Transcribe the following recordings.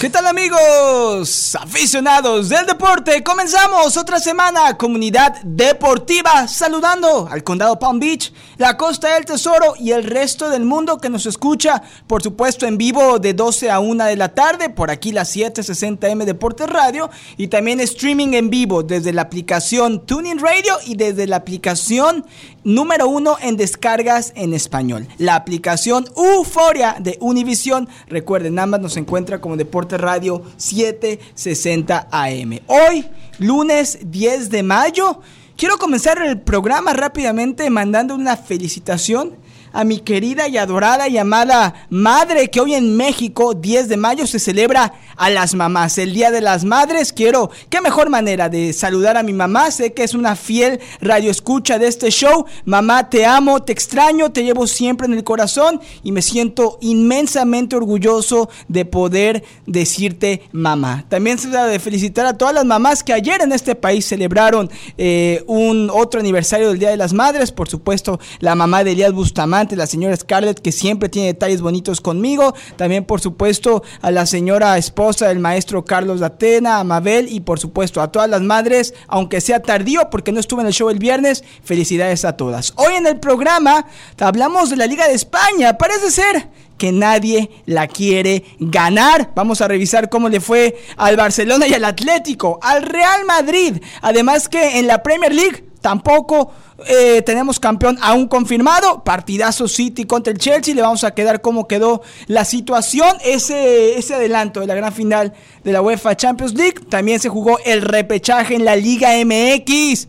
¿Qué tal amigos? Aficionados del deporte, comenzamos otra semana, comunidad deportiva, saludando al condado Palm Beach, la costa del tesoro y el resto del mundo que nos escucha, por supuesto en vivo de 12 a 1 de la tarde, por aquí la 760M Deportes Radio, y también streaming en vivo desde la aplicación Tuning Radio y desde la aplicación número uno en descargas en español, la aplicación Euforia de Univision. Recuerden, ambas nos encuentra como Deporte Radio 760 AM. Hoy, lunes 10 de mayo, quiero comenzar el programa rápidamente mandando una felicitación a mi querida y adorada y amada madre que hoy en México, 10 de mayo, se celebra a las mamás, el Día de las Madres. Quiero, qué mejor manera de saludar a mi mamá. Sé que es una fiel radioescucha de este show. Mamá, te amo, te extraño, te llevo siempre en el corazón y me siento inmensamente orgulloso de poder decirte mamá. También se da de felicitar a todas las mamás que ayer en este país celebraron eh, un otro aniversario del Día de las Madres. Por supuesto, la mamá de Elías Bustamante, la señora Scarlett, que siempre tiene detalles bonitos conmigo. También, por supuesto, a la señora esposa del maestro Carlos Atena, a Mabel y, por supuesto, a todas las madres, aunque sea tardío porque no estuve en el show el viernes. Felicidades a todas. Hoy en el programa hablamos de la Liga de España. Parece ser que nadie la quiere ganar. Vamos a revisar cómo le fue al Barcelona y al Atlético, al Real Madrid. Además que en la Premier League tampoco eh, tenemos campeón aún confirmado. Partidazo City contra el Chelsea. Le vamos a quedar cómo quedó la situación. Ese, ese adelanto de la gran final de la UEFA Champions League. También se jugó el repechaje en la Liga MX.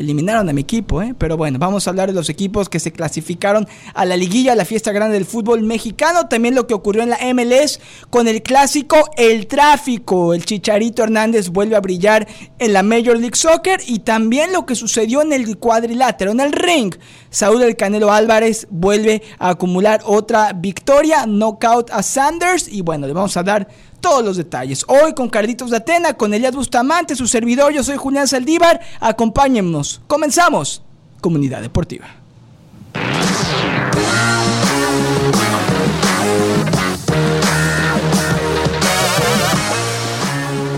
Eliminaron a mi equipo, ¿eh? pero bueno, vamos a hablar de los equipos que se clasificaron a la liguilla, a la fiesta grande del fútbol mexicano. También lo que ocurrió en la MLS con el clásico El Tráfico. El Chicharito Hernández vuelve a brillar en la Major League Soccer y también lo que sucedió en el cuadrilátero, en el ring. Saúl El Canelo Álvarez vuelve a acumular otra victoria, knockout a Sanders y bueno, le vamos a dar todos los detalles. Hoy con Carlitos de Atena, con Elias Bustamante, su servidor, yo soy Julián Saldívar. Acompáñennos. Comenzamos. Comunidad Deportiva.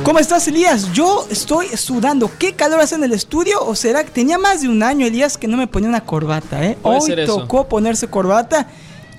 ¿Cómo estás, Elías? Yo estoy sudando. ¿Qué calor hace en el estudio? ¿O será que tenía más de un año, Elías, que no me ponía una corbata? ¿eh? Hoy tocó ponerse corbata.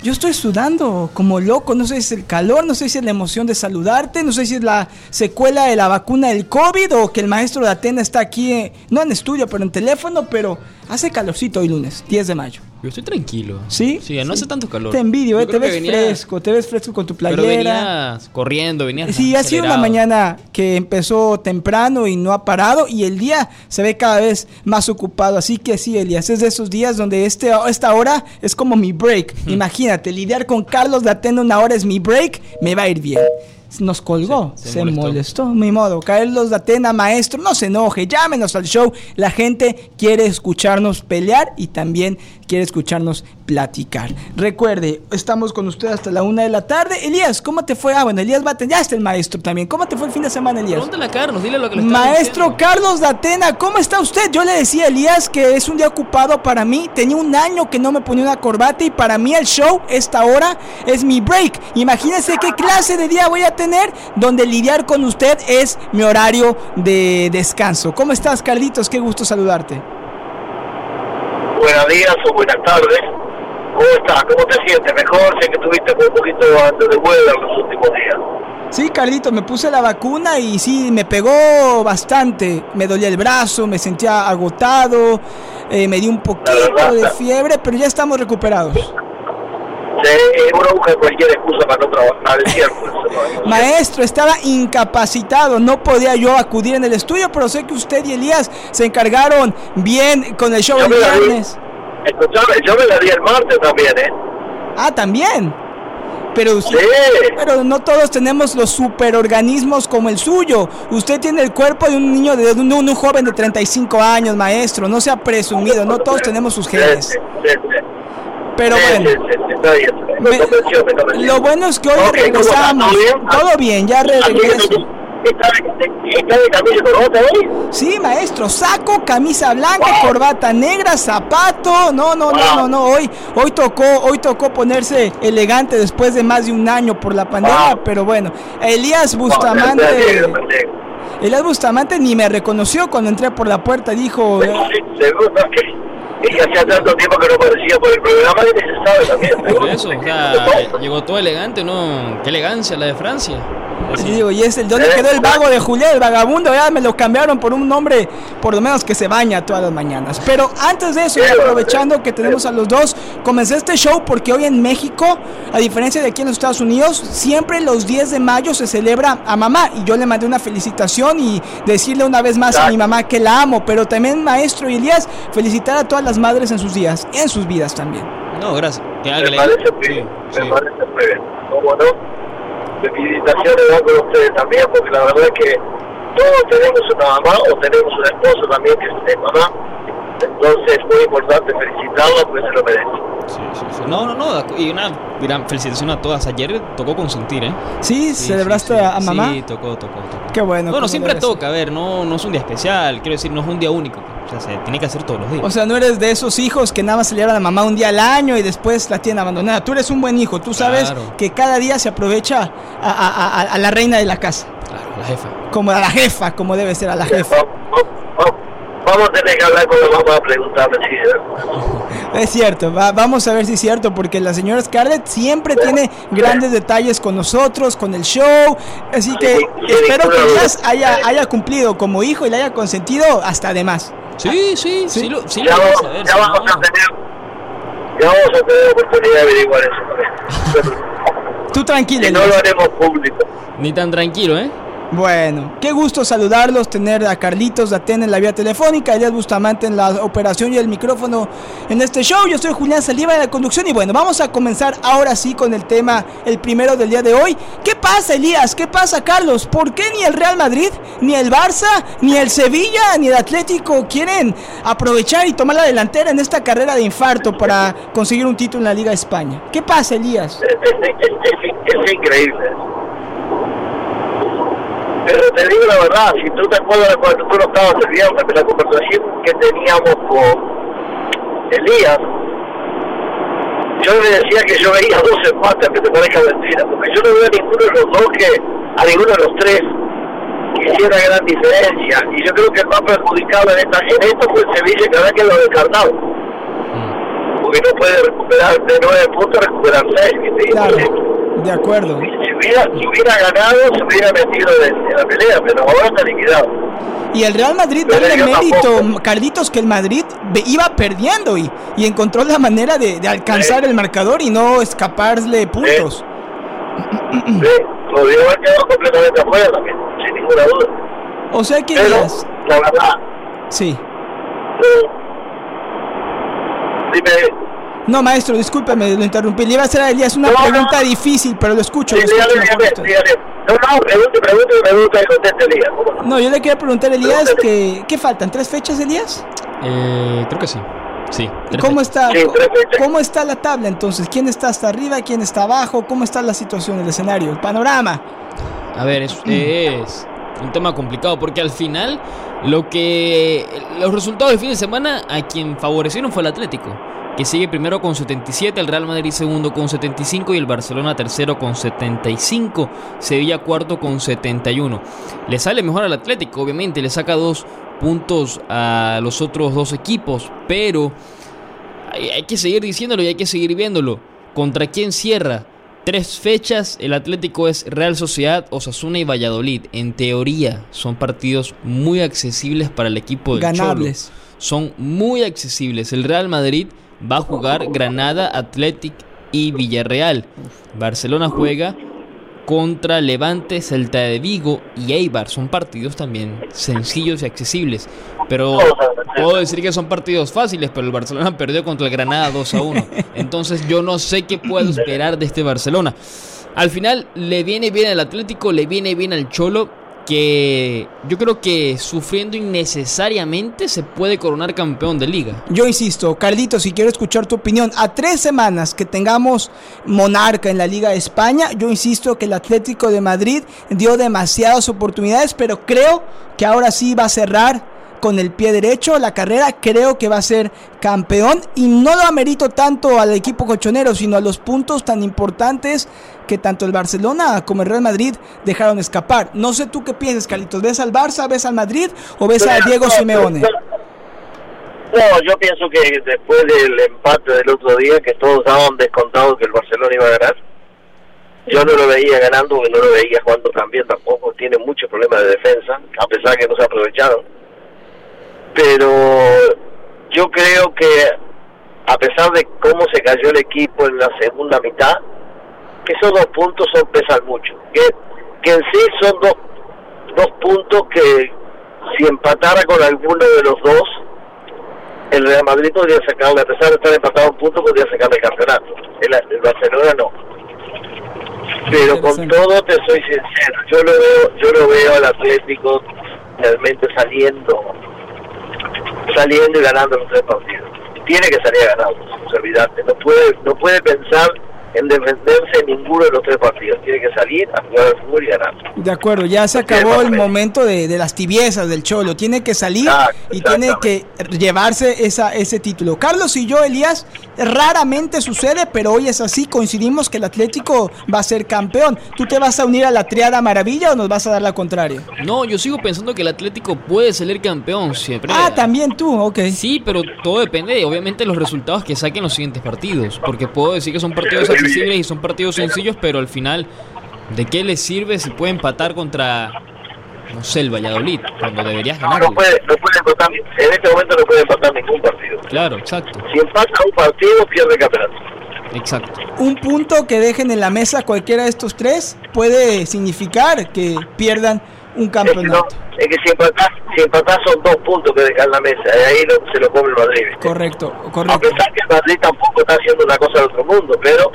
Yo estoy sudando como loco, no sé si es el calor, no sé si es la emoción de saludarte, no sé si es la secuela de la vacuna del COVID o que el maestro de Atena está aquí, eh, no en estudio, pero en teléfono, pero hace calorcito hoy lunes, 10 de mayo. Yo estoy tranquilo. ¿Sí? Sí, no hace tanto calor. Te envidio, eh, te ves fresco, te ves fresco con tu playera. Pero venías corriendo, venías Sí, ha sido una mañana que empezó temprano y no ha parado y el día se ve cada vez más ocupado. Así que sí, Elias, es de esos días donde este, esta hora es como mi break. Imagínate, lidiar con Carlos de Atena una hora es mi break, me va a ir bien nos colgó, se, molestó. Mi modo, Carlos de Atena, maestro, no se enoje, llámenos al show. La gente quiere escucharnos pelear y también quiere escucharnos platicar. Recuerde, estamos con usted hasta la una de la tarde. Elías, ¿cómo te fue? Ah, bueno, Elías va ya está el maestro también. ¿Cómo te fue el fin de semana, Elías? Pregúntale a Carlos, dile lo que le Maestro Carlos de Atena, ¿cómo está usted? Yo le decía a Elías que es un día ocupado para mí. Tenía un año que no me ponía una corbata y para mí el show, esta hora, es mi break. Imagínense qué clase de día voy a tener donde lidiar con usted es mi horario de descanso. ¿Cómo estás, Carlitos? Qué gusto saludarte. Buenos días o buenas tardes. ¿Cómo estás? ¿Cómo te sientes? Mejor, sé que tuviste un poquito antes de vuelo en los últimos días. Sí, Carlito, me puse la vacuna y sí, me pegó bastante. Me dolía el brazo, me sentía agotado, eh, me dio un poquito de fiebre, pero ya estamos recuperados. Sí, uno busca cualquier excusa para no trabajar el miércoles. Maestro, estaba incapacitado, no podía yo acudir en el estudio, pero sé que usted y Elías se encargaron bien con el show Yo el viernes. Escuchame, yo me la di el martes también, ¿eh? Ah, también. Pero, usted- Sí. pero no todos tenemos los superorganismos como el suyo. Usted tiene el cuerpo de un niño, de un, un joven de 35 años, maestro. No sea presumido, no todos tenemos sus genes. sí, sí, sí. Pero bueno. Me lo bueno es que hoy Ok, ¿cómo regresamos. ¿Todo bien? Ya re- Aquí, regreso. ¿Está de, está de camisa con otra hoy? Sí, maestro, saco, camisa blanca, Wow. corbata negra, zapato. No, no, no, Wow. no, no. Hoy, hoy tocó, hoy tocó ponerse elegante después de más de un año por la pandemia, Wow. pero bueno. Elías Bustamante. Elías Bustamante ni me reconoció cuando entré por la puerta. Dijo, seguro que y que hacía tanto tiempo que no aparecía por el programa que se sabe también. Por eso, o sea, llegó todo elegante, ¿no? Qué elegancia la de Francia. Y digo, y es el dónde quedó el vago de Julián, el vagabundo, ya me lo cambiaron por un nombre, por lo menos que se baña todas las mañanas. Pero antes de eso, y aprovechando que tenemos a los dos, comencé este show porque hoy en México, a diferencia de aquí en los Estados Unidos, siempre los 10 de mayo se celebra a mamá. Y yo le mandé una felicitación y decirle una vez más a mi mamá que la amo. Pero también, maestro y Elías, felicitar a todas las madres en sus días, en sus vidas también. No, gracias. Que Me alguien parece muy Sí, bien, sí. me parece muy bien. ¿Cómo no? Felicitaciones con ustedes también, porque la verdad es que todos tenemos una mamá o tenemos una esposa también que es mamá. Entonces es muy importante felicitarla porque se lo merece. Sí, sí, sí. No, no, no. Y una gran felicitación a todas. Ayer tocó consentir, ¿eh? ¿Sí? Sí, ¿Celebraste sí, sí. a mamá? Sí, tocó, tocó, tocó. Qué bueno. Bueno, siempre toca, a ver, no, no es un día especial, quiero decir, no es un día único. O sea, se tiene que hacer todos los días. O sea, no eres de esos hijos que nada más celebran a mamá un día al año y después la tienen abandonada. Tú eres un buen hijo, tú sabes Claro. que cada día se aprovecha a, a- a- a la reina de la casa, claro, la jefa. como a la jefa, como debe ser a la jefa. Vamos, a tener que hablar con la mamá a preguntarle si Es cierto, va- vamos a ver si es cierto, porque la señora Scarlett siempre tiene grandes detalles con nosotros, con el show. Así que Sí, sí, espero que. Elías haya, haya cumplido como hijo y le haya consentido hasta de más. Sí, sí, sí, Sí. lo, sí ya lo vamos, a ver. ya si vamos no- a tener ya vamos a tener oportunidad de averiguar eso también. Tú tranquilo. si no lo haremos público. Ni tan tranquilo, ¿eh? Bueno, qué gusto saludarlos, tener a Carlitos Datén en la vía telefónica, Elías Bustamante en la operación y el micrófono en este show. Yo soy Julián Saliva en la conducción y bueno, vamos a comenzar ahora sí con el tema, el primero del día de hoy. ¿Qué pasa, Elías? ¿Qué pasa, Carlos? ¿Por qué ni el Real Madrid, ni el Barça, ni el Sevilla, ni el Atlético quieren aprovechar y tomar la delantera en esta carrera de infarto para conseguir un título en la Liga de España? ¿Qué pasa, Elías? Es increíble. Pero te digo la verdad, si tú te acuerdas cuando tú no estabas el viernes de la conversación que teníamos con Elías, yo le decía que yo veía dos empates, que te parezca mentira, porque yo no veo a ninguno de los dos que, a ninguno de los tres que hiciera gran diferencia. Y yo creo que el más perjudicado en, esta, en esto fue el Sevilla, que ahora que lo descartado. Porque no puede recuperar de nueve puntos, recuperar seis. ¿viste? Claro, de acuerdo. Si hubiera, si hubiera ganado, se hubiera metido en, en la pelea, pero ahora está liquidado. Y el Real Madrid, Pero darle mérito, tampoco. Carlitos, que el Madrid iba perdiendo y, y encontró la manera de, de alcanzar Sí. el marcador y no escaparle puntos. Sí, podría haber quedado completamente afuera también, sin ninguna duda. O sea que, Pero, Elías, la verdad, sí. eh, dime, No, maestro, discúlpeme, lo interrumpí. Le iba a hacer a Elías una No, no. pregunta difícil, pero lo escucho. Lo. No, no, pregunte, pregunte, conteste Elías. ¿cómo no? Yo le quería preguntar a Elías Pregúntale. que, ¿qué faltan? ¿Tres fechas, Elías? Eh, creo que sí. Sí. ¿Cómo está, Sí. ¿Cómo está la tabla entonces? ¿Quién está hasta arriba? ¿Quién está abajo? ¿Cómo está la situación, el escenario, el panorama? A ver, es, es un tema complicado porque al final lo que los resultados del fin de semana a quien favorecieron fue el Atlético, que sigue primero con 77, el Real Madrid segundo con 75 y el Barcelona tercero con 75, Sevilla cuarto con 71. Le sale mejor al Atlético, obviamente, le saca dos puntos a los otros dos equipos, pero hay, que seguir diciéndolo y hay que seguir viéndolo. ¿Contra quién cierra? Tres fechas, el Atlético es Real Sociedad, Osasuna y Valladolid. En teoría son partidos muy accesibles para el equipo del Ganables. Cholo. Son muy accesibles. El Real Madrid va a jugar Granada, Athletic y Villarreal. Barcelona juega contra Levante, Celta de Vigo y Eibar. Son partidos también sencillos y accesibles. Pero puedo decir que son partidos fáciles, pero el Barcelona perdió contra el Granada 2 a 1. Entonces yo no sé qué puedo esperar de este Barcelona. Al final le viene bien al Atlético, le viene bien al Cholo. Que yo creo que sufriendo innecesariamente se puede coronar campeón de liga. Yo insisto, Carlito, si quiero escuchar tu opinión, a tres semanas que tengamos monarca en la Liga de España, yo insisto que el Atlético de Madrid dio demasiadas oportunidades, pero creo que ahora sí va a cerrar con el pie derecho la carrera, creo que va a ser campeón y no lo amerito tanto al equipo cochonero, sino a los puntos tan importantes que tanto el Barcelona como el Real Madrid dejaron escapar. No sé tú qué piensas, Carlitos, ¿ves al Barça, ves al Madrid o ves a Diego Simeone? No, yo pienso que después del empate del otro día, que todos daban descontado que el Barcelona iba a ganar, yo no lo veía ganando, no lo veía jugando también tampoco, tiene muchos problemas de defensa, a pesar que no se aprovecharon pero yo creo que a pesar de cómo se cayó el equipo en la segunda mitad, que esos dos puntos son pesan mucho, que, que en sí son dos, dos puntos que si empatara con alguno de los dos, el Real Madrid podría sacarle, a pesar de estar empatado un punto, podría sacarle el campeonato. El, el Barcelona no. Pero con todo te soy sincero, yo lo veo, yo lo veo al Atlético realmente saliendo saliendo y ganando los tres partidos. Tiene que salir a ganar, olvidarte. No puede, no puede pensar en defenderse en ninguno de los tres partidos. Tiene que salir a jugar al fútbol y ganar. De acuerdo, ya se acabó el momento de, de, las tibiezas del Cholo. Tiene que salir y tiene que llevarse esa, ese título. Carlos y yo, Elías, raramente sucede, pero hoy es así. Coincidimos que el Atlético va a ser campeón. ¿Tú te vas a unir a la triada maravilla o nos vas a dar la contraria? No, yo sigo pensando que el Atlético puede salir campeón siempre. Ah, también tú, ok. Sí, pero todo depende, obviamente, de los resultados que saquen los siguientes partidos. Porque puedo decir que son partidos accesibles y son partidos sencillos, pero al final, ¿de qué les sirve si puede empatar contra, no sé, el Valladolid, cuando deberías ganar? No, puede, no puede empatar, en este momento no puede empatar ningún partido. Claro, exacto. Si empata un partido, pierde el campeonato. Exacto. Un punto que dejen en la mesa cualquiera de estos tres puede significar que pierdan un campeonato. Es que, no, es que si empatás, si empatás son dos puntos que dejan en la mesa, y ahí no, se lo come el Madrid. Correcto, correcto. A pesar que el Madrid tampoco está haciendo una cosa de otro mundo, pero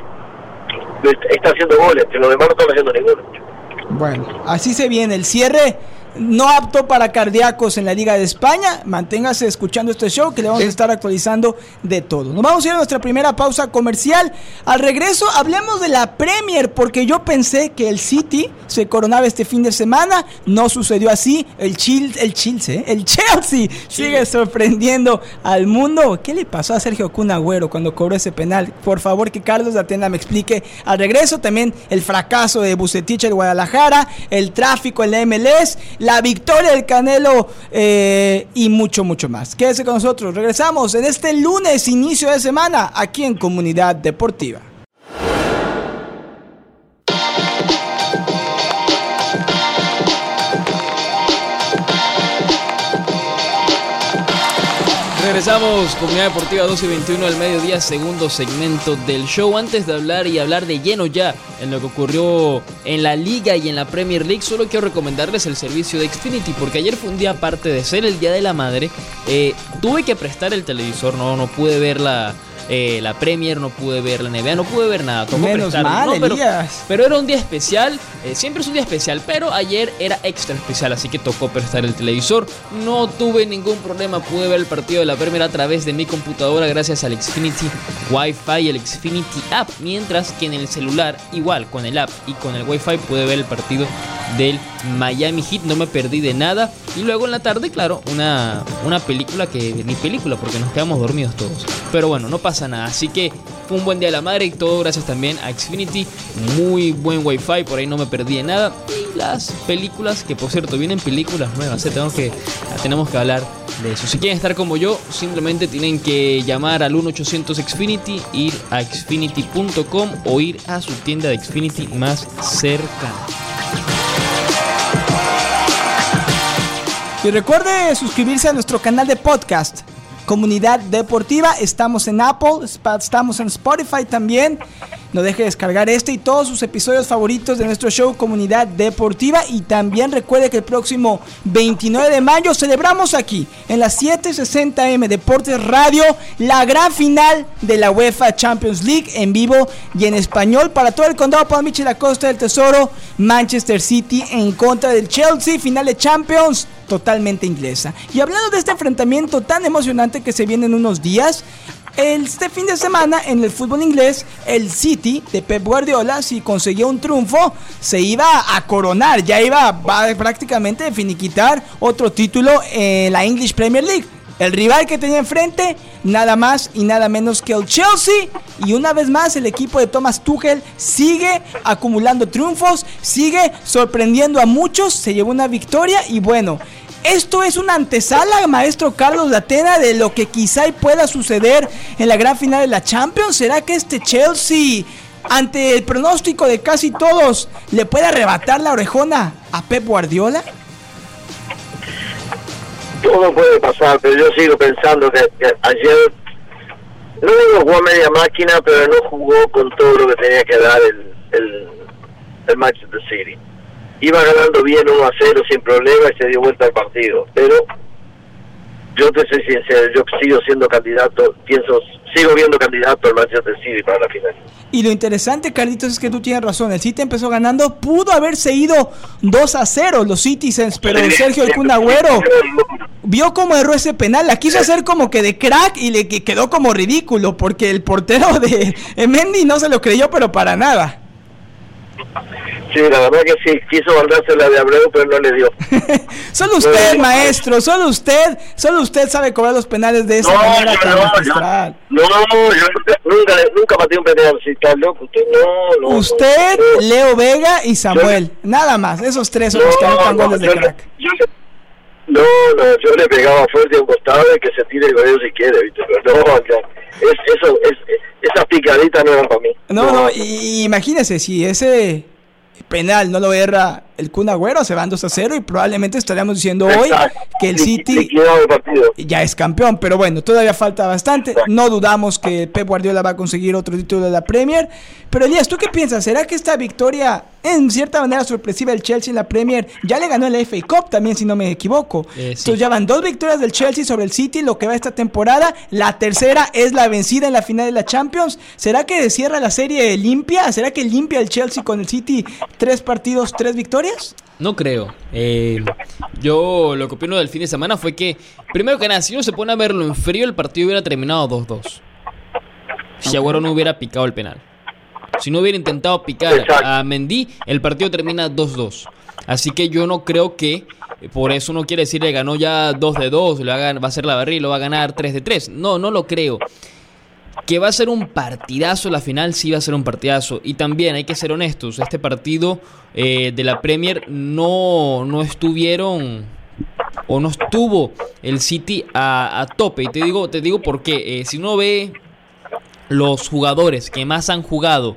está haciendo goles, que los demás no están haciendo ninguno. Bueno, así se viene el cierre. No apto para cardíacos en la Liga de España. Manténgase escuchando este show que le vamos a estar actualizando de todo. Nos vamos a ir a nuestra primera pausa comercial. Al regreso hablemos de la Premier porque yo pensé que el City se coronaba este fin de semana. No sucedió así. El, Chil, el Chelsea, el Chelsea sigue sorprendiendo al mundo. ¿Qué le pasó a Sergio Kun Agüero cuando cobró ese penal? Por favor que Carlos Atena me explique. Al regreso también el fracaso de Bucetich en Guadalajara, el tráfico en la MLS la victoria del Canelo eh, y mucho, mucho más. Quédese con nosotros. Regresamos en este lunes, inicio de semana, aquí en Comunidad Deportiva. Regresamos, Comunidad Deportiva 12 y 21 al mediodía, segundo segmento del show. Antes de hablar y hablar de lleno ya en lo que ocurrió en la Liga y en la Premier League, solo quiero recomendarles el servicio de Xfinity, porque ayer fue un día aparte de ser el Día de la Madre. Eh, tuve que prestar el televisor, no, no pude ver la, eh, la Premier, no pude ver la NBA, no pude ver nada. Tocó Menos prestarlo. mal, No, pero, Elías. pero era un día especial, eh, siempre es un día especial, pero ayer era extra especial, así que tocó prestar el televisor. No tuve ningún problema, pude ver el partido de la Premier a través de mi computadora gracias al Xfinity Wi-Fi y el Xfinity App, mientras que en el celular, igual con el app y con el Wi-Fi, pude ver el partido del Miami Heat, no me perdí de nada. Y luego en la tarde, claro, una, una película que ni película porque nos quedamos dormidos todos. Pero bueno, no pasa nada. Así que un buen día de la madre y todo gracias también a Xfinity. Muy buen wifi, por ahí no me perdí de nada. Y las películas, que por cierto vienen películas nuevas, ¿eh? tenemos, que, tenemos que hablar de eso. Si quieren estar como yo, simplemente tienen que llamar al 1800 Xfinity, ir a xfinity.com o ir a su tienda de Xfinity más cercana. Y recuerde suscribirse a nuestro canal de podcast, Comunidad Deportiva. Estamos en Apple, estamos en Spotify también. no deje de descargar este y todos sus episodios favoritos de nuestro show Comunidad Deportiva. Y también recuerde que el próximo 29 de mayo celebramos aquí en las 760M Deportes Radio la gran final de la UEFA Champions League en vivo y en español para todo el condado Palm Beach y la costa del Tesoro. Manchester City en contra del Chelsea, final de Champions totalmente inglesa. Y hablando de este enfrentamiento tan emocionante que se viene en unos días, este fin de semana en el fútbol inglés, el City de Pep Guardiola, si conseguía un triunfo, se iba a coronar, ya iba a prácticamente finiquitar otro título en la English Premier League. El rival que tenía enfrente, nada más y nada menos que el Chelsea. Y una vez más, el equipo de Thomas Tuchel sigue acumulando triunfos, sigue sorprendiendo a muchos. Se llevó una victoria y bueno, esto es una antesala, maestro Carlos Latena, de lo que quizá pueda suceder en la gran final de la Champions. ¿Será que este Chelsea, ante el pronóstico de casi todos, le puede arrebatar la orejona a Pep Guardiola? Todo puede pasar, pero yo sigo pensando que, ayer no jugó media máquina, pero no jugó con todo lo que tenía que dar el, el, el Manchester City iba ganando bien 1 a 0 sin problema y se dio vuelta al partido. Pero yo te soy sincero, yo sigo siendo candidato, pienso, sigo viendo candidato al Manchester City para la final. Y lo interesante, Carlitos, es que tú tienes razón. El City empezó ganando, pudo haberse ido 2 a 0 los Citizens, pero Sergio El Cunagüero vio cómo erró ese penal. La quiso hacer como que de crack y le quedó como ridículo, porque el portero de Mendy no se lo creyó, pero para nada. Sí, la verdad que sí, quiso guardarse la de Abreu, pero no le dio. solo usted, maestro, solo usted, solo usted sabe cobrar los penales de esa manera tan no, magistral. no, yo nunca, nunca un penal así, está loco, usted no, no. Usted, Leo Vega y Samuel, nada más, esos tres son los que anotan goles de crack. no, no, yo le pegaba fuerte a un costado y que se tire el goleo si quiere, ¿viste? Pero no, es, eso, es, esas picaditas no eran para mí. No, no, y, imagínese si ese penal no lo erra el Kun Agüero, se van 2 a 0 y probablemente estaríamos diciendo hoy que el City ya es campeón. Pero bueno, todavía falta bastante. No dudamos que Pep Guardiola va a conseguir otro título de la Premier. Pero Elías, ¿tú qué piensas? ¿Será que esta victoria, en cierta manera sorpresiva del Chelsea en la Premier, ya le ganó el FA Cup también, si no me equivoco? Eh, Entonces ya van dos victorias del Chelsea sobre el City, lo que va esta temporada. La tercera es la vencida en la final de la Champions. ¿Será que cierra la serie limpia? ¿Será que limpia el Chelsea con el City tres partidos, tres victorias? No creo. Eh, yo lo que opino del fin de semana fue que, primero que nada, si uno se pone a verlo en frío, el partido hubiera terminado 2-2. Si Agüero no hubiera picado el penal. Si no hubiera intentado picar a Mendy, el partido termina 2-2. Así que yo no creo que por eso no quiere decir que ganó ya 2 de 2, va a, va a ser la barril, lo va a ganar 3 de 3. No, no lo creo. Que va a ser un partidazo la final, sí va a ser un partidazo. Y también hay que ser honestos, este partido eh, de la Premier no, no estuvieron o no estuvo el City a, tope. Y te digo, te digo por qué. Eh, si uno ve los jugadores que más han jugado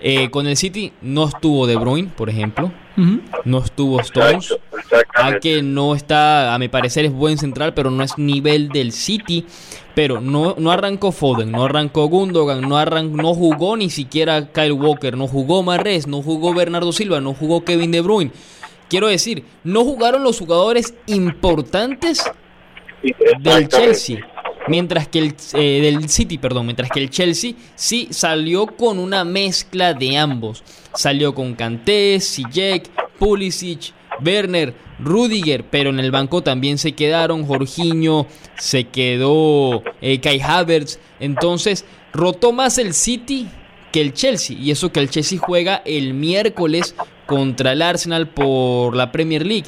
eh, con el City, no estuvo De Bruyne, por ejemplo. No estuvo Stones. A que no está, a mi parecer es buen central, pero no es nivel del City. Pero no, no arrancó Foden, no arrancó Gundogan, no, no jugó ni siquiera Kyle Walker, no jugó Marres, no jugó Bernardo Silva, no jugó Kevin De Bruyne. Quiero decir, no jugaron los jugadores importantes del Chelsea. Mientras que el eh, del City, perdón, mientras que el Chelsea sí salió con una mezcla de ambos. Salió con Kanté, Ziyech, Pulisic, Werner, Rudiger, pero en el banco también se quedaron Jorginho, se quedó eh, Kai Havertz. Entonces, rotó más el City que el Chelsea. Y eso que el Chelsea juega el miércoles contra el Arsenal por la Premier League.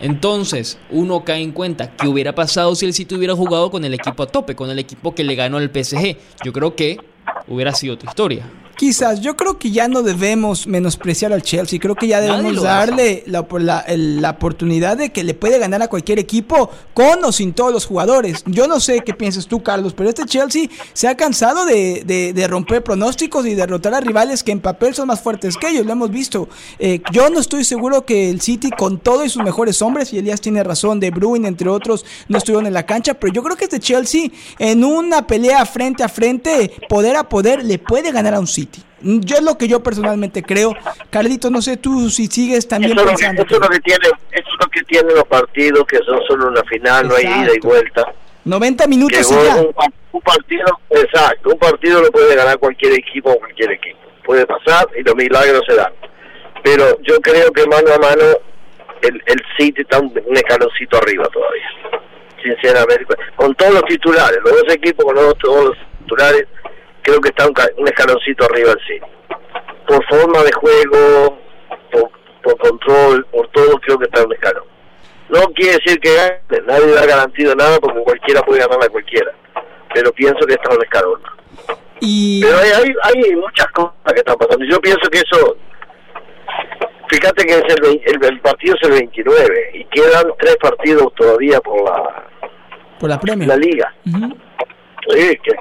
Entonces, uno cae en cuenta qué hubiera pasado si el City hubiera jugado con el equipo a tope, con el equipo que le ganó al PSG. Yo creo que hubiera sido otra historia. Quizás, yo creo que ya no debemos menospreciar al Chelsea, creo que ya debemos darle la, la, oportunidad de que le puede ganar a cualquier equipo con o sin todos los jugadores. Yo no sé qué piensas tú, Carlos, pero este Chelsea se ha cansado de, de, romper pronósticos y derrotar a rivales que en papel son más fuertes que ellos, lo hemos visto. Eh, yo no estoy seguro que el City con todo y sus mejores hombres, y Elías tiene razón, De Bruyne entre otros no estuvieron en la cancha, pero yo creo que este Chelsea en una pelea frente a frente, poder a poder, le puede ganar a un City. Yo es lo que yo personalmente creo. Carlito, no sé tú si sigues también eso pensando. Lo, eso, es lo que tiene, eso es lo que tienen los partidos, que son solo una final, no hay ida y vuelta. 90 minutos y ya. Un, un, partido, exacto, un partido lo puede ganar cualquier equipo o cualquier equipo. Puede pasar y los milagros se dan. Pero yo creo que mano a mano el, el City está un, un escaloncito arriba todavía. Sinceramente, con todos los titulares, los dos equipos con los, todos los titulares, creo que está un, un escaloncito arriba el City. Por forma de juego, por, por control, por todo, creo que está un escalón. No quiere decir que gane, nadie da garantido nada porque cualquiera puede ganar a cualquiera, pero pienso que está un escalón. Y... Pero hay, hay, hay muchas cosas que están pasando. Yo pienso que eso fíjate que es el, el, partido es el 29 y quedan tres partidos todavía por la por la Premier. la liga sí, que,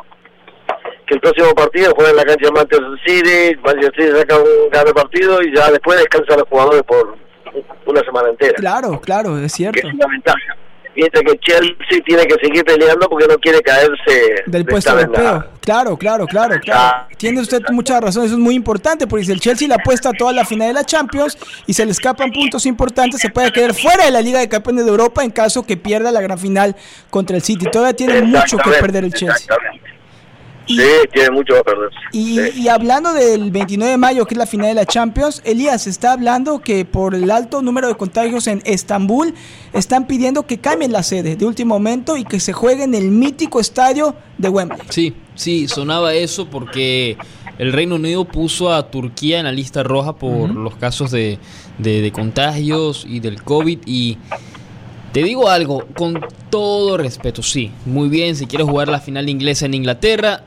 que el próximo partido juega en la cancha de Manchester City Manchester City saca un gran partido y ya después descansan los jugadores por una semana entera claro claro es cierto que es una ventaja mientras que Chelsea tiene que seguir peleando porque no quiere caerse del puesto europeo. Claro, claro, claro, claro. Tiene usted mucha razón, eso es muy importante porque si el Chelsea le apuesta a toda la final de la Champions y se le escapan puntos importantes, se puede quedar fuera de la Liga de Campeones de Europa en caso que pierda la gran final contra el City. Todavía tiene mucho que perder el Chelsea. Y, sí, tiene mucho que perder. Y, y, hablando del 29 de mayo, que es la final de la Champions, Elías, está hablando que por el alto número de contagios en Estambul, están pidiendo que cambien la sede de último momento y que se juegue en el mítico estadio de Wembley. Sí, sí, sonaba eso porque el Reino Unido puso a Turquía en la lista roja por uh -huh. los casos de, de, de contagios y del COVID y... Te digo algo, con todo respeto, sí, muy bien, si quieres jugar la final inglesa en Inglaterra,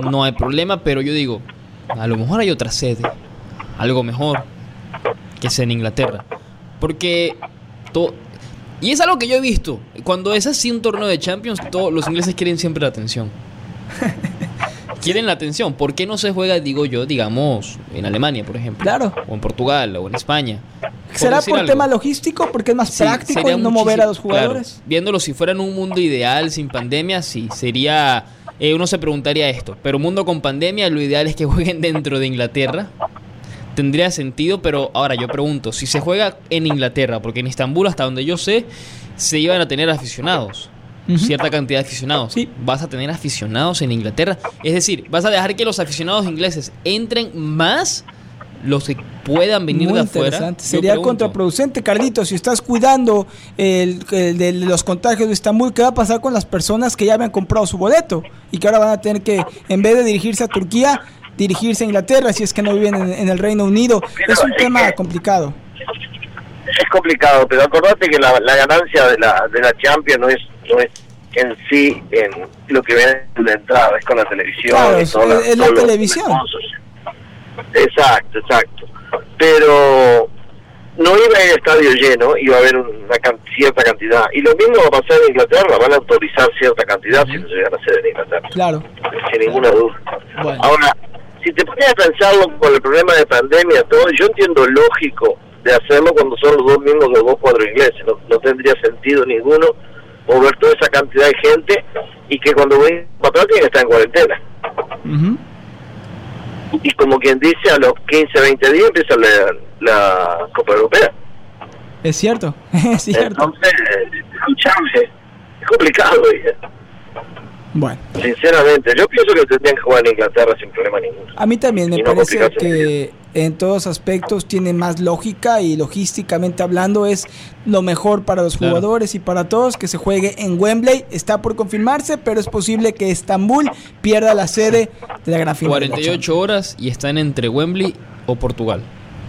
no hay problema, pero yo digo, a lo mejor hay otra sede, algo mejor que sea en Inglaterra. Porque todo... Y es algo que yo he visto, cuando es así un torneo de Champions, todos los ingleses quieren siempre la atención. quieren la atención. ¿Por qué no se juega, digo yo, digamos, en Alemania, por ejemplo? Claro. O en Portugal, o en España. ¿Será por algo? tema logístico? Porque es más sí, práctico no mover a los jugadores. Claro. Viéndolo, si fuera en un mundo ideal, sin pandemia, sí, sería... Eh, uno se preguntaría esto, pero mundo con pandemia, lo ideal es que jueguen dentro de Inglaterra. Tendría sentido, pero ahora yo pregunto, si se juega en Inglaterra, porque en Estambul, hasta donde yo sé, se iban a tener aficionados. Uh -huh. cierta cantidad de aficionados. Sí. Vas a tener aficionados en Inglaterra. Es decir, vas a dejar que los aficionados ingleses entren más los que puedan venir Muy de afuera. Sería contraproducente, Carlito, si estás cuidando el, el, de los contagios de Estambul, ¿qué va a pasar con las personas que ya habían comprado su boleto y que ahora van a tener que, en vez de dirigirse a Turquía, dirigirse a Inglaterra si es que no viven en, en el Reino Unido? Pero es un es tema que... complicado es complicado, pero acordate que la, la, ganancia de la, de la Champions no es, no es en sí en lo que viene de entrada, es con la televisión. Claro, es, toda, es la televisión. Exacto, exacto. Pero no iba a ir estadio lleno, iba a haber una can cierta cantidad. Y lo mismo va a pasar en Inglaterra, van a autorizar cierta cantidad si no se llegan a hacer en Inglaterra. Claro. Sin ninguna duda. Bueno. Ahora, si te pones a pensarlo con el problema de pandemia, todo, yo entiendo lógico de hacerlo cuando son los dos mismos los dos cuadros ingleses. No, no, tendría sentido ninguno mover toda esa cantidad de gente y que cuando ven patrón tiene que estar en cuarentena. Uh -huh. Y como quien dice, a los 15, 20 días empieza la, la Copa Europea. Es cierto, es cierto. Entonces, escuchame, es complicado. Bueno. Sinceramente, yo pienso que tendrían que jugar en Inglaterra sin problema ninguno. A mí también me no parece que en todos aspectos tiene más lógica y logísticamente hablando es lo mejor para los claro. jugadores y para todos que se juegue en Wembley. Está por confirmarse, pero es posible que Estambul pierda la sede de la gran final. 48 horas y están entre Wembley o Portugal.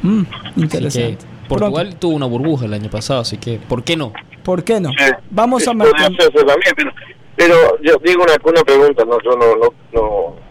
Mm, interesante. Portugal Pronto. tuvo una burbuja el año pasado, así que ¿por qué no? ¿Por qué no? Sí, Vamos a marcar. Pero, yo digo una, una pregunta, no, yo no, no, no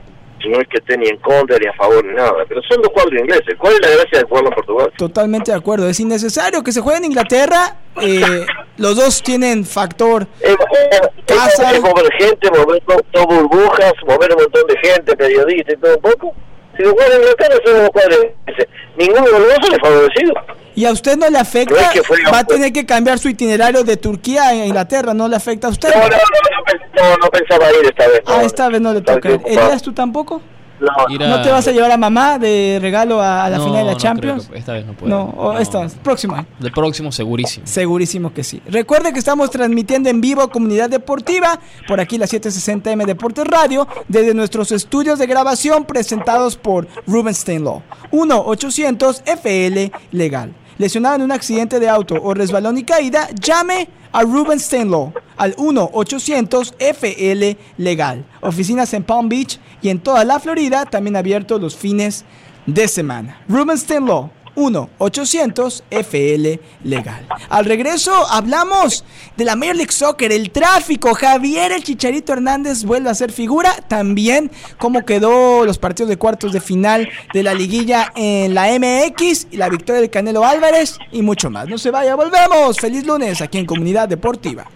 no es que esté ni en contra ni a favor ni nada, pero son dos cuadros ingleses. ¿Cuál es la gracia de jugarlo en Portugal? Totalmente de acuerdo, es innecesario que se juegue en Inglaterra. Eh, los dos tienen factor eh, eh, casa. Es mover gente, mover todo burbujas, mover un montón de gente, periodistas y todo un poco. Si lo juegan en Inglaterra son dos cuadros ingleses. Ninguno de los dos sale favorecido. ¿Y a usted no le afecta? No es que va a tener que cambiar su itinerario de Turquía a Inglaterra, ¿no le afecta a usted? No, no, no, no, no pensaba ir esta vez. Ah, esta vez no le toca ir. ¿Elías, tú tampoco? No, te vas a llevar a mamá de regalo a, la final de la Champions? esta vez no puedo. No, o esta, próxima. El próximo segurísimo. Segurísimo que sí. Recuerde que estamos transmitiendo en vivo Comunidad Deportiva, por aquí la 760M Deportes Radio, desde nuestros estudios de grabación presentados por Rubenstein Law. 1-800-FL Legal. Lesionado en un accidente de auto o resbalón y caída, llame a Ruben Stenlow al 1-800-FL Legal. Oficinas en Palm Beach y en toda la Florida, también abiertos los fines de semana. Ruben 1-800-FL Legal. Al regreso hablamos de la Major League Soccer, el tráfico. Javier el Chicharito Hernández vuelve a ser figura. También cómo quedó los partidos de cuartos de final de la liguilla en la MX y la victoria del Canelo Álvarez y mucho más. No se vaya, volvemos. Feliz lunes aquí en Comunidad Deportiva.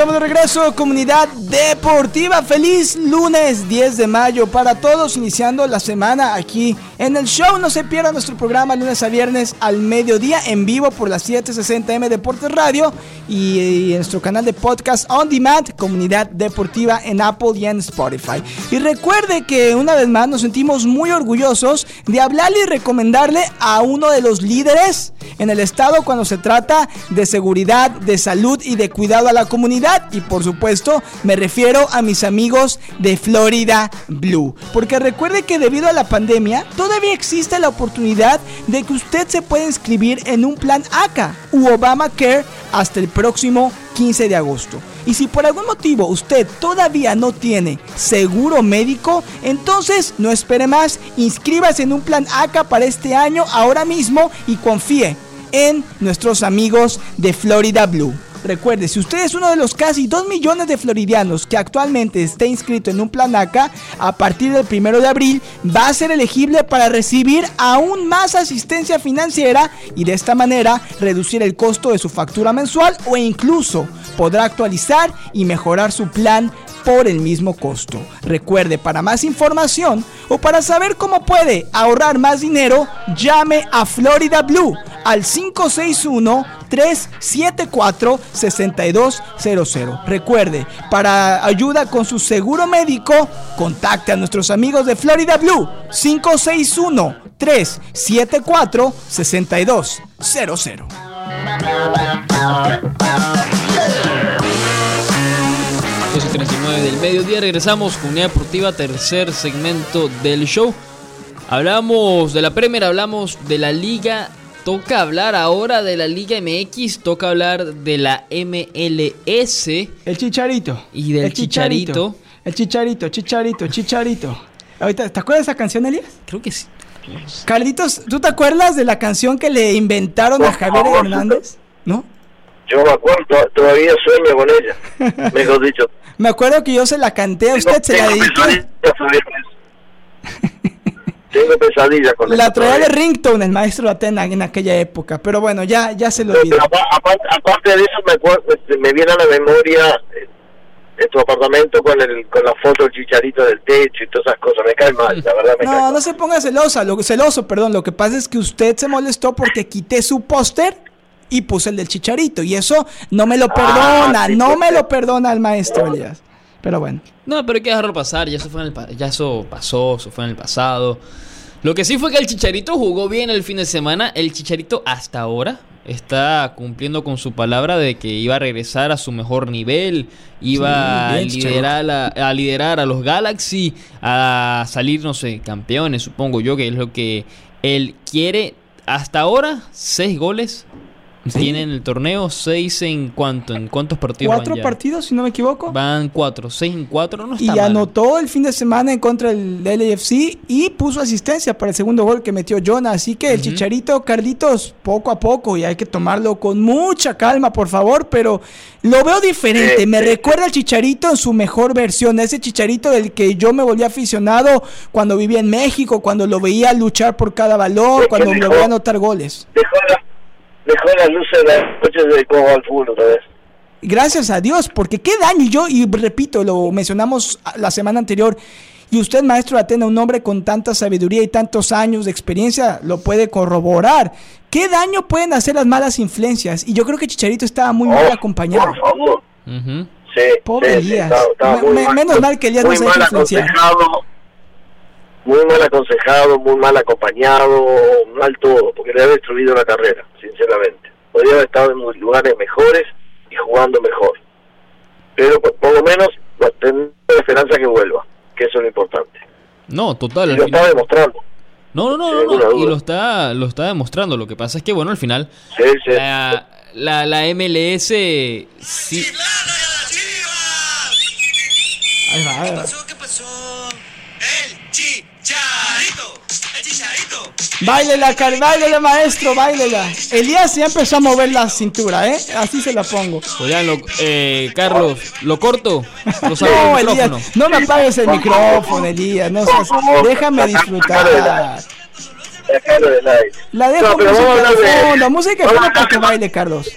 Estamos de regreso, comunidad deportiva. Feliz lunes 10 de mayo para todos, iniciando la semana aquí en el show. No se pierda nuestro programa lunes a viernes al mediodía en vivo por las 760M Deportes Radio y, en nuestro canal de podcast On Demand, comunidad deportiva en Apple y en Spotify. Y recuerde que una vez más nos sentimos muy orgullosos de hablarle y recomendarle a uno de los líderes en el estado cuando se trata de seguridad, de salud y de cuidado a la comunidad y por supuesto me refiero a mis amigos de Florida Blue. Porque recuerde que debido a la pandemia todavía existe la oportunidad de que usted se pueda inscribir en un plan ACA u Obamacare hasta el próximo 15 de agosto. Y si por algún motivo usted todavía no tiene seguro médico, entonces no espere más, inscríbase en un plan ACA para este año ahora mismo y confíe en nuestros amigos de Florida Blue. Recuerde, si usted es uno de los casi 2 millones de floridianos que actualmente está inscrito en un plan ACA, a partir del 1 de abril va a ser elegible para recibir aún más asistencia financiera y de esta manera reducir el costo de su factura mensual o incluso podrá actualizar y mejorar su plan por el mismo costo. Recuerde, para más información o para saber cómo puede ahorrar más dinero, llame a Florida Blue al 561-374-6200. Recuerde, para ayuda con su seguro médico, contacte a nuestros amigos de Florida Blue 561-374-6200. 39 del mediodía. Regresamos con Unidad Deportiva, tercer segmento del show. Hablamos de la Premier, hablamos de la Liga. Toca hablar ahora de la Liga MX, toca hablar de la MLS. El Chicharito. Y del Chicharito. El Chicharito, Chicharito, Chicharito. Ahorita, ¿te acuerdas de esa canción, Elias? Creo que sí. Carlitos, ¿tú te acuerdas de la canción que le inventaron a Javier Hernández? ¿No? Yo me acuerdo, todavía sueño con ella, mejor dicho. Me acuerdo que yo se la canté a usted, se la dediqué. Tengo pesadillas con La traía de Ringtone, el maestro Atena, en aquella época. Pero bueno, ya, ya se lo olvidó. Aparte, de eso, me, este, me viene a la memoria eh, tu apartamento con el con la foto del chicharito del techo y todas esas cosas. Me cae mal, la verdad me No, cae no se ponga celosa, lo, celoso, perdón. Lo que pasa es que usted se molestó porque quité su póster y puse el del chicharito. Y eso no me lo ah, perdona, no me lo perdona el maestro Elías. Pero bueno. No, pero hay que dejarlo pasar, ya eso, fue en el, ya eso pasó, eso fue en el pasado. Lo que sí fue que el Chicharito jugó bien el fin de semana. El Chicharito hasta ahora está cumpliendo con su palabra de que iba a regresar a su mejor nivel, iba a, liderar a, a, liderar a los Galaxy, a salir, no sé, campeones, supongo yo, que es lo que él quiere. Hasta ahora, seis goles, tienen el torneo seis en cuánto, en cuántos partidos cuatro partidos si no me equivoco. Van cuatro seis en cuatro no está y anotó el fin de semana en contra del LAFC y puso asistencia para el segundo gol que metió Jonah así que el Chicharito Carlitos poco a poco y hay que tomarlo con mucha calma por favor pero lo veo diferente. Me recuerda al Chicharito en su mejor versión ese Chicharito del que yo me volví aficionado cuando vivía en México cuando lo veía luchar por cada balón cuando lo veía anotar goles. dejó las luces de las noches de cómo al fútbol otra vez. Gracias a Dios, porque qué daño. Yo, y repito, lo mencionamos la semana anterior, y usted, maestro Atena, un hombre con tanta sabiduría y tantos años de experiencia, lo puede corroborar. ¿Qué daño pueden hacer las malas influencias? Y yo creo que Chicharito estaba muy mal Oh, acompañado. Por favor. Sí, Pobre sí, sí, Elías. estaba- estaba Me- muy me- menos mal que Elías no se influenciar. aconsejado, muy mal aconsejado, muy mal acompañado, mal todo, porque le ha destruido la carrera, sinceramente. Podría haber estado en lugares mejores y jugando mejor. Pero por, por lo menos tengo esperanza que vuelva, que eso es lo importante. No, total. Y lo final- está demostrando. No, no, no, no, Y lo está, lo está demostrando. Lo que pasa es que, bueno, al final, Sí, sí. la, la, la MLS sí. Ahí va, ahí va. ¿Qué pasó? Báilela, Car- báilela, maestro, báilela. Elías ya empezó a mover la cintura, ¿eh? Así se la pongo. Oigan, lo- eh, Carlos, lo corto. Lo No. Elías, no me apagues el micrófono, Elías. No seas- déjame disfrutar. La dejo No, pero vamos a música de fondo, música de fondo para que baile, Carlos.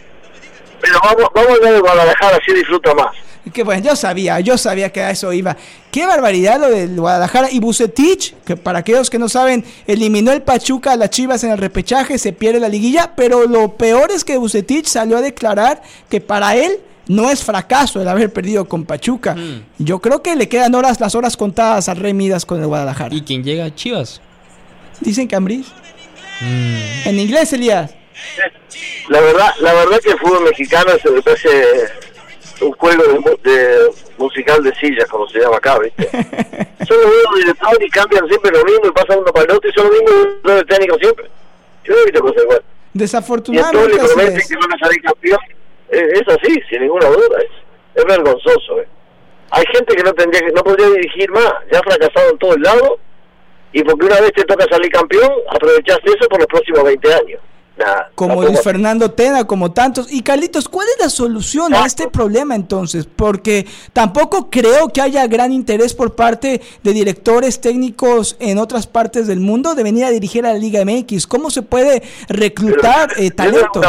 Pero vamos, vamos a hablar de Guadalajara, así disfruta más. Que bueno, yo sabía, yo sabía que a eso iba. Qué barbaridad lo del Guadalajara y Bucetich, que para aquellos que no saben, eliminó el Pachuca a las Chivas en el repechaje, se pierde la liguilla, pero lo peor es que Bucetich salió a declarar que para él no es fracaso el haber perdido con Pachuca. Mm. Yo creo que le quedan horas, las horas contadas a Rey Midas con el Guadalajara. ¿Y quién llega a Chivas? Dicen que Ambriz. Mm, En inglés, Elías. La verdad, la verdad que el fútbol mexicano se parece un juego de, de musical de sillas, como se llama acá, ¿viste? son los mismos directores y cambian siempre lo mismo y pasan uno para el otro y son los mismos técnicos siempre. Yo no he visto cosas igual. Y entonces le Desafortunadamente prometen que van a salir campeón. Es, es así, sin ninguna duda. Es, es vergonzoso. ¿eh? Hay gente que no tendría que, no podría dirigir más. Ya ha fracasado en todos lados. Y porque una vez te toca salir campeón, aprovechaste eso por los próximos 20 años. Nada, como Luis Fernando Tena, como tantos. Y Carlitos, ¿cuál es la solución a este problema entonces? Porque tampoco creo que haya gran interés por parte de directores técnicos en otras partes del mundo de venir a dirigir a la Liga MX. ¿Cómo se puede reclutar Pero, eh, talento?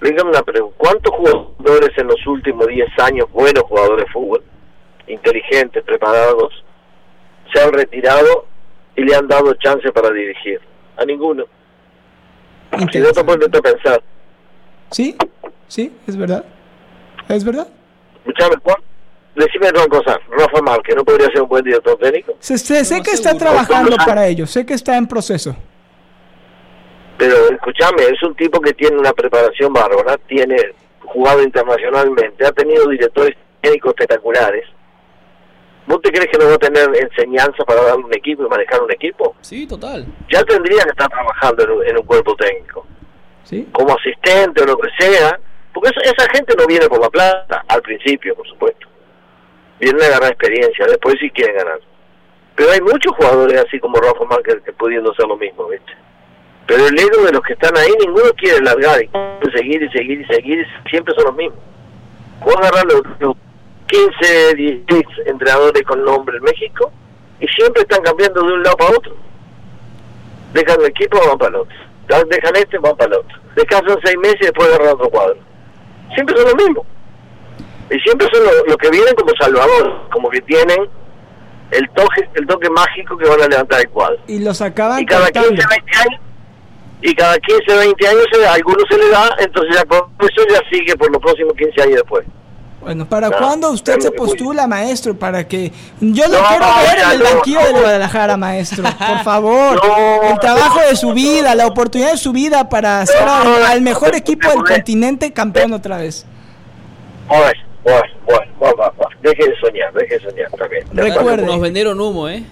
dígame una pregunta. ¿Cuántos jugadores en los últimos 10 años, buenos jugadores de fútbol, inteligentes, preparados, se han retirado y le han dado chance para dirigir? A ninguno. Si no pones a pensar, Sí, sí, es verdad. Es verdad. escúchame, ¿cuán- decime una cosa, Rafa Márquez, ¿no podría ser un buen director técnico? Se- se- sé No, que está trabajando para ello, sé que está en proceso. Pero escúchame, es un tipo que tiene una preparación bárbara, tiene jugado internacionalmente, ha tenido directores técnicos espectaculares. ¿Vos te crees que no va a tener enseñanza para dar un equipo y manejar un equipo? sí, total. Ya tendría que estar trabajando en un, en un cuerpo técnico, ¿Sí? como asistente o lo que sea, porque esa, esa gente no viene por la plata, al principio, por supuesto. Vienen a ganar experiencia, después sí quieren ganar. Pero hay muchos jugadores así como Rafa Márquez que pudiendo hacer lo mismo, ¿viste? Pero el ego de los que están ahí, ninguno quiere largar y seguir y seguir y seguir, y siempre son los mismos. Puedo agarrar los, los 15, 16 entrenadores con nombre en México y siempre están cambiando de un lado para otro. Dejan el equipo, van para el otro. Dejan este, van para el otro. Descansan seis meses y después agarran otro cuadro. Siempre son los mismos. Y siempre son los, los que vienen como salvadores, como que tienen el toque, el toque mágico que van a levantar el cuadro Y los acaban y cada 15, cortando. 20 años y cada 15, 20 años a algunos se le da, entonces ya por eso ya sigue por los próximos 15 años después. Bueno, ¿para No, cuándo usted se postula, maestro? Para que yo lo No, quiero ver en el banquillo no. del Guadalajara, maestro. Por favor. No, el trabajo de su vida, la oportunidad de su vida para ser No, al, no, al mejor equipo del continente campeón otra vez. Bueno, bueno, bueno, bueno, bueno, bueno. deje de soñar, deje de soñar también. Recuerde. Nos vendieron humo, ¿eh?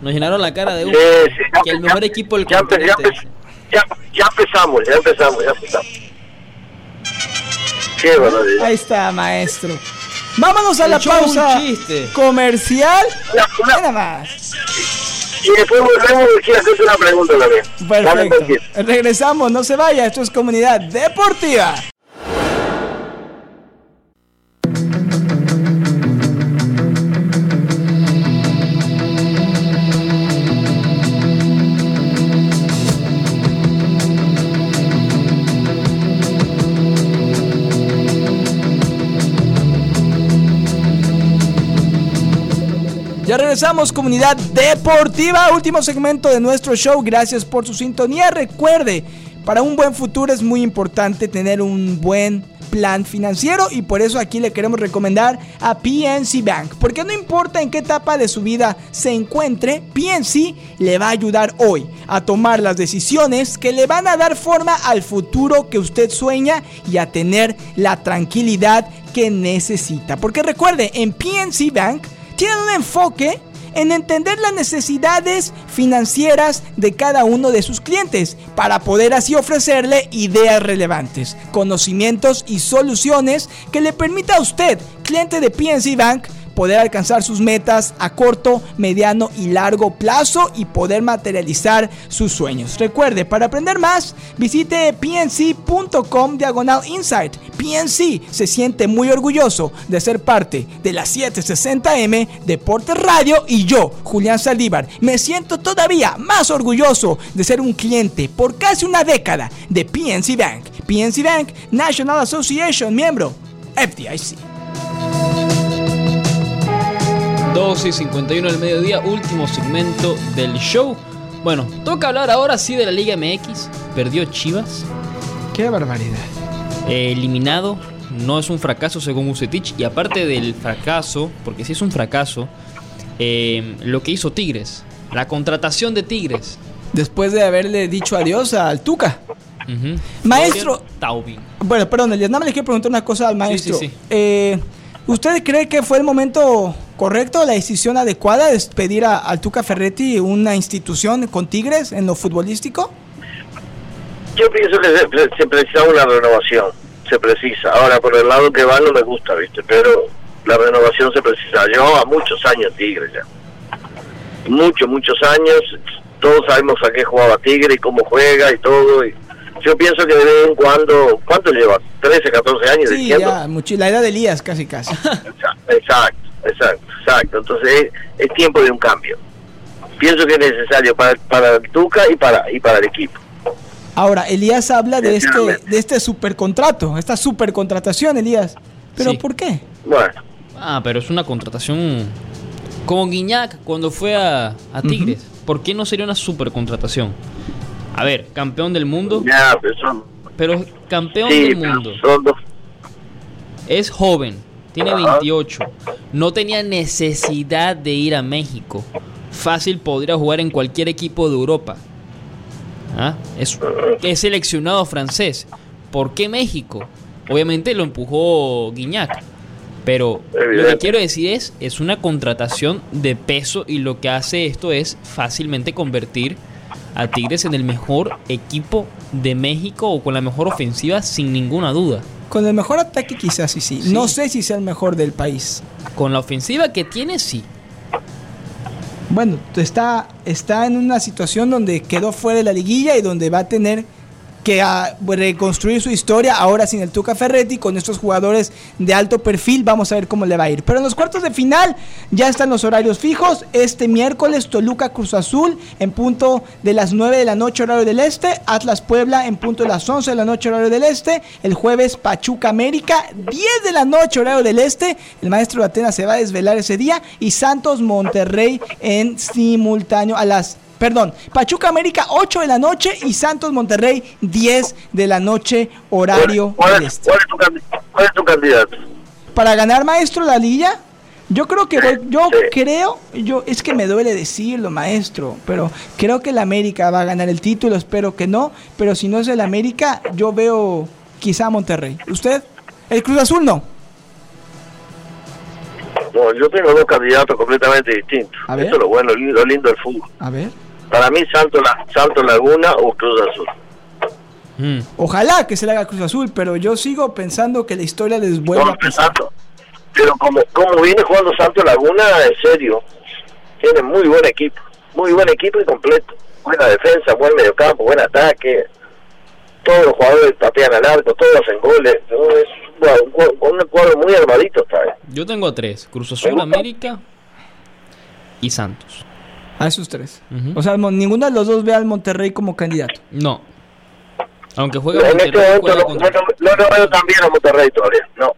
Nos llenaron la cara de Sí, humo. sí, ya- que el mejor ya- equipo del ya, continente. ya, ya empezamos, ya empezamos, ya empezamos. Qué barbaridad. Ahí está, maestro. Vámonos a la pausa comercial. Una- una- Nada más. y después volvemos y quiero hacerte una pregunta también. Perfecto. Regresamos, no se vaya. Esto es Comunidad Deportiva. Ya regresamos, comunidad deportiva, último segmento de nuestro show. Gracias por su sintonía. Recuerde, para un buen futuro es muy importante tener un buen plan financiero y por eso aquí le queremos recomendar a PNC Bank. Porque no importa en qué etapa de su vida se encuentre, PNC le va a ayudar hoy a tomar las decisiones que le van a dar forma al futuro que usted sueña y a tener la tranquilidad que necesita. Porque recuerde, en PNC Bank tienen un enfoque en entender las necesidades financieras de cada uno de sus clientes para poder así ofrecerle ideas relevantes, conocimientos y soluciones que le permita a usted, cliente de PNC Bank, poder alcanzar sus metas a corto, mediano y largo plazo y poder materializar sus sueños. Recuerde, para aprender más, visite pnc.com diagonal insight. PNC se siente muy orgulloso de ser parte de la 760M Deportes Radio y yo, Julián Saldívar, me siento todavía más orgulloso de ser un cliente por casi una década de PNC Bank. PNC Bank National Association, miembro FDIC. 12 y 51 del mediodía, último segmento del show. Bueno, toca hablar ahora sí de la Liga MX. Perdió Chivas, Qué barbaridad. eh, eliminado. No es un fracaso según Ucetich. Y aparte del fracaso, porque sí es un fracaso, eh, lo que hizo Tigres. La contratación de Tigres. Después de haberle dicho adiós al Tuca. Maestro. Taubin. Bueno, perdón, Elias, nada más le quiero preguntar una cosa al maestro. sí, sí. Eh, ¿Usted cree que fue el momento correcto, la decisión adecuada de despedir a, al Tuca Ferretti, una institución con Tigres en lo futbolístico? Yo pienso que se, se precisa una renovación, se precisa. Ahora, por el lado que va no me gusta, ¿viste? Pero la renovación se precisa. Yo a muchos años Tigre ya. Muchos, muchos años. Todos sabemos a qué jugaba Tigre y cómo juega y todo. Y yo pienso que de vez en cuando, ¿cuánto lleva? 13, 14 años Sí, diciendo. ya, la edad de Elías casi casi. Exacto, exacto, exacto. Entonces es, es tiempo de un cambio. Pienso que es necesario para, para el Tuca y para, y para el equipo. Ahora, Elías habla de este, de este supercontrato, esta supercontratación, Elías. ¿Pero Sí. por qué? Bueno, Ah, pero es una contratación como Guiñac cuando fue a, a Tigres. ¿Por qué no sería una super contratación? A ver, campeón del mundo, ya, pero son, pero campeón sí, del pero mundo. son dos. Es joven, tiene Ajá. 28. No tenía necesidad de ir a México. Fácil podría jugar en cualquier equipo de Europa. ¿Ah? Es, es seleccionado francés. ¿Por qué México? Obviamente lo empujó Guiñac. Pero lo que quiero decir es, es una contratación de peso y lo que hace esto es fácilmente convertir a Tigres en el mejor equipo de México o con la mejor ofensiva sin ninguna duda. Con el mejor ataque quizás sí, sí. Sí. No sé si sea el mejor del país. Con la ofensiva que tiene, sí. Bueno, está, está en una situación donde quedó fuera de la liguilla y donde va a tener que ah, reconstruir su historia ahora sin el Tuca Ferretti con estos jugadores de alto perfil. Vamos a ver cómo le va a ir. Pero en los cuartos de final ya están los horarios fijos. Este miércoles Toluca Cruz Azul en punto de las 9 de la noche horario del este. Atlas Puebla en punto de las 11 de la noche horario del este. El jueves Pachuca América 10 de la noche horario del este. El maestro de Atenas se va a desvelar ese día. Y Santos Monterrey en simultáneo a las Perdón, Pachuca América 8 de la noche y Santos Monterrey 10 de la noche horario ¿Cuál este. cuál es tu, candi- cuál es tu candidato? Para ganar maestro la liga, yo creo que voy- yo Sí. creo, yo es que me duele decirlo, maestro, pero creo que el América va a ganar el título, espero que no, pero si no es el América, yo veo quizá Monterrey. ¿Usted? El Cruz Azul no. No, yo tengo dos candidatos completamente distintos. A ver. Eso es lo bueno, lo lindo del fútbol. A ver. Para mí, Santo, La- Santo Laguna o Cruz Azul. Mm. Ojalá que se le haga Cruz Azul, pero yo sigo pensando que la historia les vuelve No, a pasar. Santo. Pero como, como viene jugando Santo Laguna, en serio, tiene muy buen equipo. Muy buen equipo y completo. Buena defensa, buen mediocampo, buen ataque. Todos los jugadores patean al arco, todos hacen goles. No, es un, cuadro- un cuadro muy armadito. Yo tengo a tres: Cruz Azul, América y Santos. A esos tres. O sea, ninguno de los dos ve al Monterrey como candidato. No. Aunque juega En este Monterrey, momento juega no, contra- no, no- no lo veo tan bien a Monterrey todavía. No,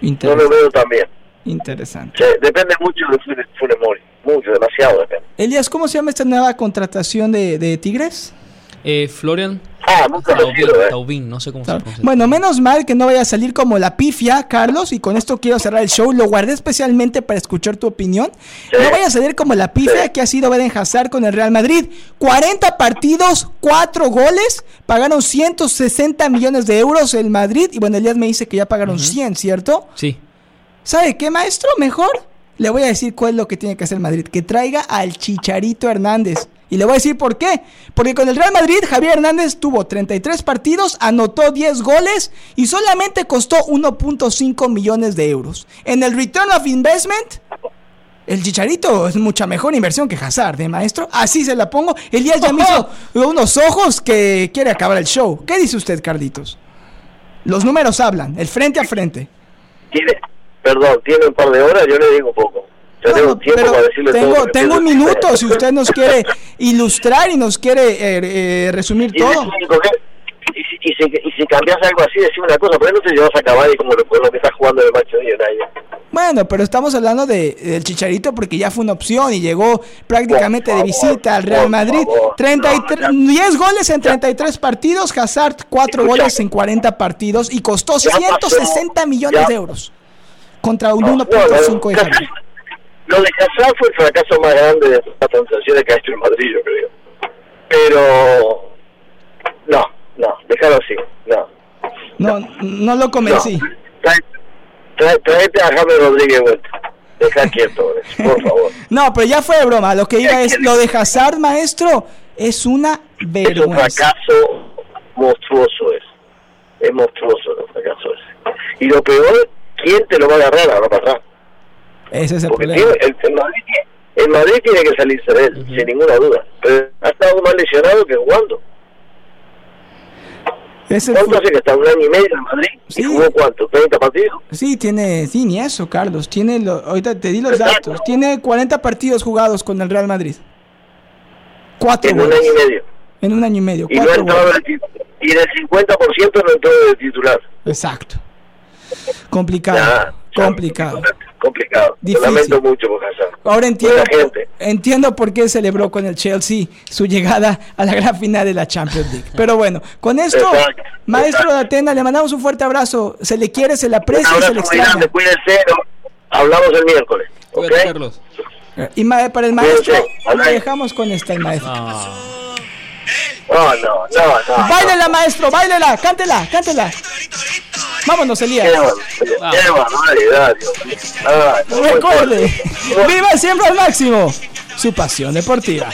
no lo veo tan bien. Interesante. Sí, depende mucho de Funes, Funes Mori. Mucho, demasiado depende. Elías, ¿cómo se llama esta nueva contratación de, de Tigres? Eh, Florian Ah, Taubín, ¿eh? Taubín, no sé cómo se pronuncia. Bueno, menos mal que no vaya a salir como la pifia, Carlos, y con esto quiero cerrar el show. Lo guardé especialmente para escuchar tu opinión. Sí. No vaya a salir como la pifia Sí. que ha sido Beden Hazard con el Real Madrid. 40 partidos, 4 goles, pagaron 160 millones de euros el Madrid. Y bueno, Elías me dice que ya pagaron 100, ¿cierto? Sí. ¿Sabe qué, maestro? Mejor le voy a decir cuál es lo que tiene que hacer Madrid. Que traiga al Chicharito Hernández. Y le voy a decir por qué. Porque con el Real Madrid, Javier Hernández tuvo 33 partidos, anotó 10 goles y solamente costó 1.5 millones de euros. En el Return of Investment, el Chicharito es mucha mejor inversión que Hazard, ¿eh, maestro? Así se la pongo. Elías ya me hizo unos ojos que quiere acabar el show. ¿Qué dice usted, Carlitos? Los números hablan, el frente a frente. Tiene, perdón, tiene un par de horas, yo le digo poco. Yo tengo Bueno, tiempo para decirle tengo, tengo un minuto si usted nos quiere ilustrar y nos quiere eh, eh, resumir Y, todo. y, si, y, si, y si cambias algo así, decime una cosa, ¿por qué no te llevas a acabar y como lo, con lo que está jugando el macho de United? Bueno, pero estamos hablando de, del Chicharito porque ya fue una opción y llegó prácticamente de favor, visita al Real Madrid. favor. 33, No, ya. 10 goles en 33 partidos, Hazard 4 Escucha. goles en 40 partidos y costó Ya pasó, 160 millones ya. de euros contra un No, no, 1.5 de no, Javier. Lo de Hazard fue el fracaso más grande de las transacciones que ha hecho el Madrid, yo creo. Pero... No, no, déjalo así, no. No, no lo convencí. No. Trae- trae- Traete a James Rodríguez vuelta. Deja quieto, por favor. No, pero ya fue de broma. Lo que iba es, lo de Hazard, maestro, es una Es un vergüenza. fracaso monstruoso es. Es monstruoso el fracaso ese. Y lo peor, ¿quién te lo va a agarrar ahora para atrás? Ese es el Porque problema. tiene- el, el Madrid, tiene- el Madrid tiene que salirse de él, sin ninguna duda. Pero ha estado más lesionado que jugando. Es el ¿Cuánto hace que está un año y medio en Madrid? Sí. ¿Y jugó cuánto? ¿30 partidos? Sí, tiene, sí, ni eso, Carlos. Tiene, lo- ahorita te di los Exacto. datos. Tiene 40 partidos jugados con el Real Madrid. Cuatro En un año y medio. En un año y medio. Y no tit- y del 50% no entró de titular. Exacto. Complicado. Ya, complicado. Complicado. Difícil. Lo lamento mucho por Hazard. Ahora entiendo, gente. entiendo por qué celebró con el Chelsea su llegada a la gran final de la Champions League. Pero bueno, con esto, Exacto, maestro exacto. de Atena, le mandamos un fuerte abrazo. Se le quiere, se le aprecia y se le extraña. grande, cuídense. ¿no? Hablamos el miércoles. ¿ok? Cuídate, Carlos. Y para el maestro, lo dejamos con esta el maestro. Ah, No, no, no, no. Báilela, maestro, báilela, cántela, cántela. Vámonos, Qué Elías. barbaridad, qué barbaridad, mío. Ay, no, Recuerde, viva siempre al máximo su pasión deportiva.